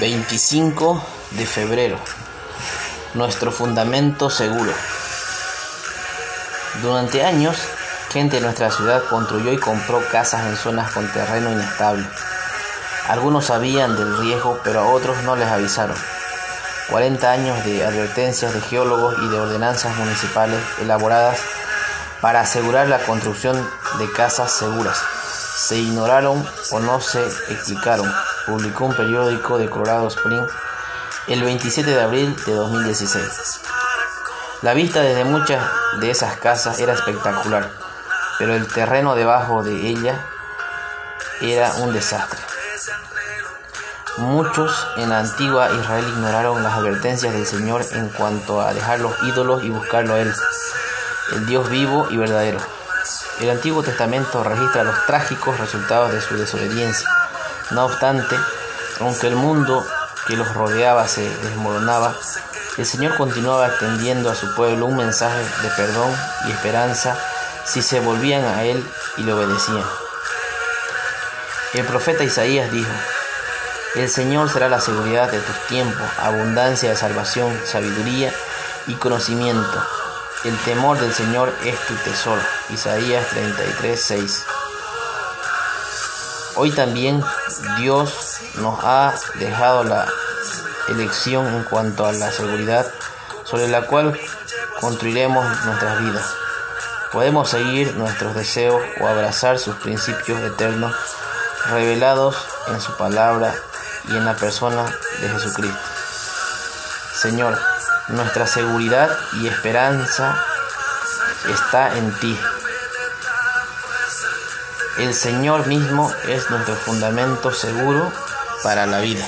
25 de febrero. Nuestro fundamento seguro. Durante años, gente de nuestra ciudad construyó y compró casas en zonas con terreno inestable. Algunos sabían del riesgo, pero a otros no les avisaron. 40 años de advertencias de geólogos y de ordenanzas municipales elaboradas para asegurar la construcción de casas seguras. Se ignoraron o no se explicaron publicó un periódico de Colorado Springs el 27 de abril de 2016. La vista desde muchas de esas casas era espectacular, pero el terreno debajo de ella era un desastre. Muchos en la antigua Israel ignoraron las advertencias del Señor en cuanto a dejar los ídolos y buscarlo a Él, el Dios vivo y verdadero. El Antiguo Testamento registra los trágicos resultados de su desobediencia no obstante, aunque el mundo que los rodeaba se desmoronaba, el Señor continuaba extendiendo a su pueblo un mensaje de perdón y esperanza si se volvían a Él y le obedecían. El profeta Isaías dijo, El Señor será la seguridad de tus tiempos, abundancia de salvación, sabiduría y conocimiento. El temor del Señor es tu tesoro. Isaías 33, 6. Hoy también Dios nos ha dejado la elección en cuanto a la seguridad sobre la cual construiremos nuestras vidas. Podemos seguir nuestros deseos o abrazar sus principios eternos revelados en su palabra y en la persona de Jesucristo. Señor, nuestra seguridad y esperanza está en ti. El Señor mismo es nuestro fundamento seguro para la vida.